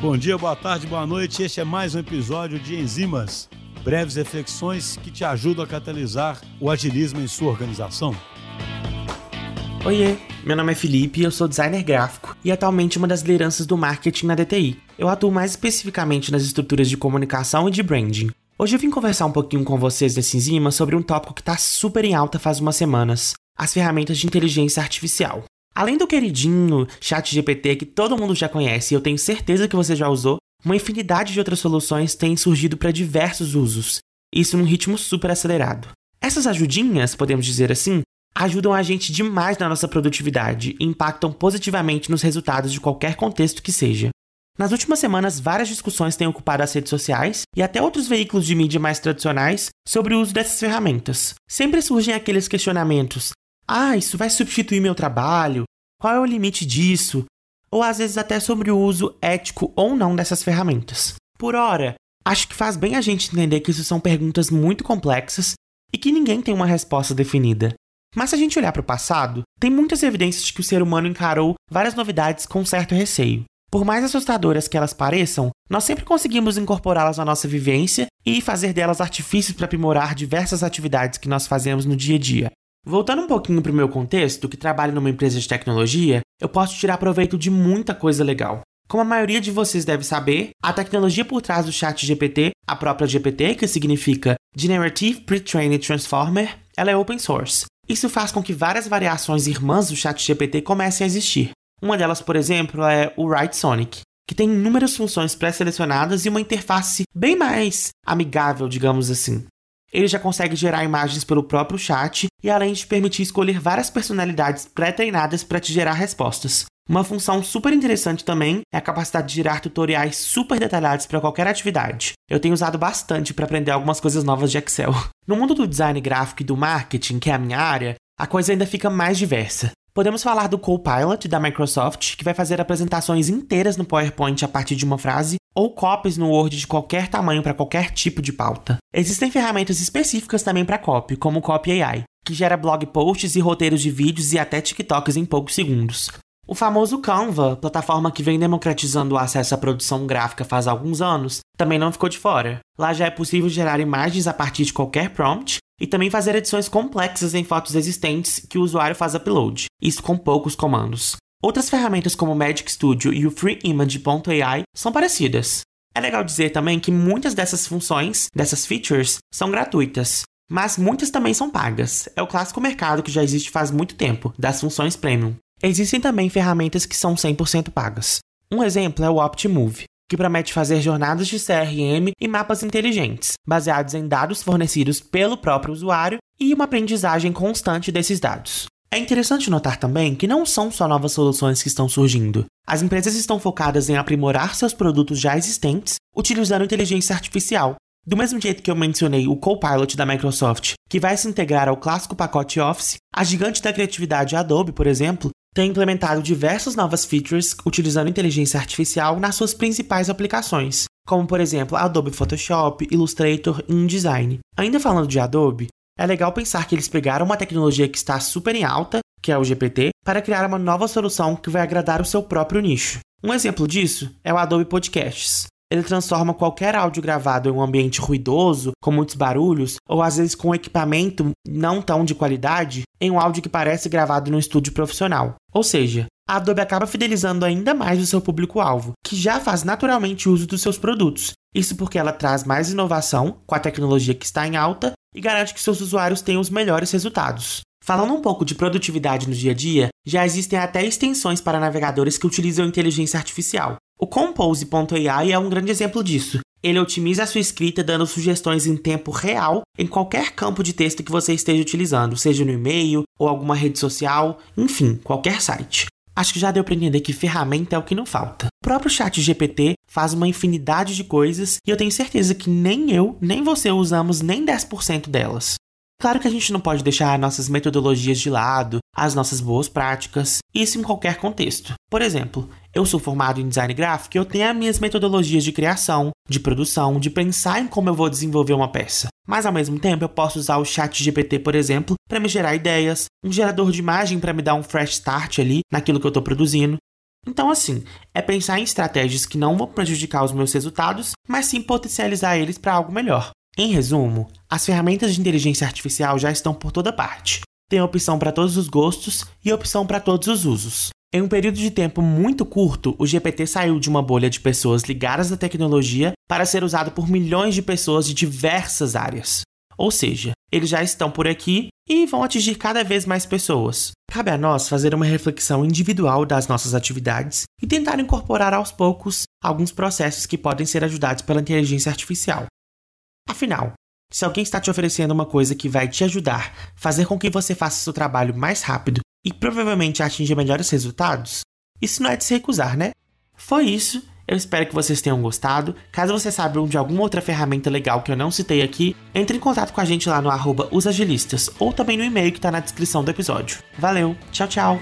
Bom dia, boa tarde, boa noite. Este é mais um episódio de Enzimas, breves reflexões que te ajudam a catalisar o agilismo em sua organização. Oiê, meu nome é Felipe, eu sou designer gráfico e atualmente uma das lideranças do marketing na DTI. Eu atuo mais especificamente nas estruturas de comunicação e de branding. Hoje eu vim conversar um pouquinho com vocês nesse enzima sobre um tópico que está super em alta faz umas semanas: as ferramentas de inteligência artificial. Além do queridinho ChatGPT que todo mundo já conhece e eu tenho certeza que você já usou, uma infinidade de outras soluções têm surgido para diversos usos, isso num ritmo super acelerado. Essas ajudinhas, podemos dizer assim, ajudam a gente demais na nossa produtividade e impactam positivamente nos resultados de qualquer contexto que seja. Nas últimas semanas, várias discussões têm ocupado as redes sociais e até outros veículos de mídia mais tradicionais sobre o uso dessas ferramentas. Sempre surgem aqueles questionamentos: ah, isso vai substituir meu trabalho? Qual é o limite disso? Ou às vezes até sobre o uso ético ou não dessas ferramentas. Por ora, acho que faz bem a gente entender que isso são perguntas muito complexas e que ninguém tem uma resposta definida. Mas se a gente olhar para o passado, tem muitas evidências de que o ser humano encarou várias novidades com certo receio. Por mais assustadoras que elas pareçam, nós sempre conseguimos incorporá-las na nossa vivência e fazer delas artifícios para aprimorar diversas atividades que nós fazemos no dia a dia. Voltando um pouquinho para o meu contexto, que trabalho numa empresa de tecnologia, eu posso tirar proveito de muita coisa legal. Como a maioria de vocês deve saber, a tecnologia por trás do chat GPT, a própria GPT, que significa Generative Pre-trained Transformer, ela é open source. Isso faz com que várias variações irmãs do chat GPT comecem a existir. Uma delas, por exemplo, é o Write Sonic, que tem inúmeras funções pré-selecionadas e uma interface bem mais amigável, digamos assim. Ele já consegue gerar imagens pelo próprio chat e além de permitir escolher várias personalidades pré-treinadas para te gerar respostas. Uma função super interessante também é a capacidade de gerar tutoriais super detalhados para qualquer atividade. Eu tenho usado bastante para aprender algumas coisas novas de Excel. No mundo do design gráfico e do marketing, que é a minha área, a coisa ainda fica mais diversa. Podemos falar do Copilot da Microsoft, que vai fazer apresentações inteiras no PowerPoint a partir de uma frase, ou copies no Word de qualquer tamanho para qualquer tipo de pauta. Existem ferramentas específicas também para copy, como o Copy AI, que gera blog posts e roteiros de vídeos e até TikToks em poucos segundos. O famoso Canva, plataforma que vem democratizando o acesso à produção gráfica faz alguns anos, também não ficou de fora. Lá já é possível gerar imagens a partir de qualquer prompt e também fazer edições complexas em fotos existentes que o usuário faz upload, isso com poucos comandos. Outras ferramentas como o Magic Studio e o FreeImage.ai são parecidas. É legal dizer também que muitas dessas funções, dessas features, são gratuitas, mas muitas também são pagas. É o clássico mercado que já existe faz muito tempo, das funções premium. Existem também ferramentas que são 100% pagas. Um exemplo é o Optimove, que promete fazer jornadas de CRM e mapas inteligentes, baseados em dados fornecidos pelo próprio usuário e uma aprendizagem constante desses dados. É interessante notar também que não são só novas soluções que estão surgindo. As empresas estão focadas em aprimorar seus produtos já existentes utilizando inteligência artificial. Do mesmo jeito que eu mencionei o Copilot da Microsoft, que vai se integrar ao clássico pacote Office, a gigante da criatividade Adobe, por exemplo, tem implementado diversas novas features utilizando inteligência artificial nas suas principais aplicações, como por exemplo Adobe Photoshop, Illustrator e InDesign. Ainda falando de Adobe, é legal pensar que eles pegaram uma tecnologia que está super em alta, que é o GPT, para criar uma nova solução que vai agradar o seu próprio nicho. Um exemplo disso é o Adobe Podcasts. Ele transforma qualquer áudio gravado em um ambiente ruidoso, com muitos barulhos, ou às vezes com equipamento não tão de qualidade, em um áudio que parece gravado num estúdio profissional. Ou seja, a Adobe acaba fidelizando ainda mais o seu público-alvo, que já faz naturalmente uso dos seus produtos. Isso porque ela traz mais inovação com a tecnologia que está em alta e garante que seus usuários tenham os melhores resultados. Falando um pouco de produtividade no dia a dia, já existem até extensões para navegadores que utilizam inteligência artificial. O Compose.ai é um grande exemplo disso. Ele otimiza a sua escrita dando sugestões em tempo real em qualquer campo de texto que você esteja utilizando, seja no e-mail ou alguma rede social, enfim, qualquer site. Acho que já deu para entender que ferramenta é o que não falta. O próprio chat GPT faz uma infinidade de coisas e eu tenho certeza que nem eu, nem você usamos nem 10% delas. Claro que a gente não pode deixar nossas metodologias de lado, as nossas boas práticas, isso em qualquer contexto. Por exemplo, eu sou formado em design gráfico e eu tenho as minhas metodologias de criação, de produção, de pensar em como eu vou desenvolver uma peça. Mas ao mesmo tempo eu posso usar o chat GPT, por exemplo, para me gerar ideias, um gerador de imagem para me dar um fresh start ali naquilo que eu estou produzindo. Então, assim, é pensar em estratégias que não vão prejudicar os meus resultados, mas sim potencializar eles para algo melhor. Em resumo, as ferramentas de inteligência artificial já estão por toda parte. Tem opção para todos os gostos e opção para todos os usos. Em um período de tempo muito curto, o GPT saiu de uma bolha de pessoas ligadas à tecnologia para ser usado por milhões de pessoas de diversas áreas. Ou seja, eles já estão por aqui e vão atingir cada vez mais pessoas. Cabe a nós fazer uma reflexão individual das nossas atividades e tentar incorporar aos poucos alguns processos que podem ser ajudados pela inteligência artificial. Afinal, se alguém está te oferecendo uma coisa que vai te ajudar, fazer com que você faça seu trabalho mais rápido e provavelmente atinja melhores resultados, isso não é de se recusar, né? Foi isso. Eu espero que vocês tenham gostado. Caso você saiba de alguma outra ferramenta legal que eu não citei aqui, entre em contato com a gente lá no arroba usagilistas ou também no e-mail que está na descrição do episódio. Valeu, tchau, tchau!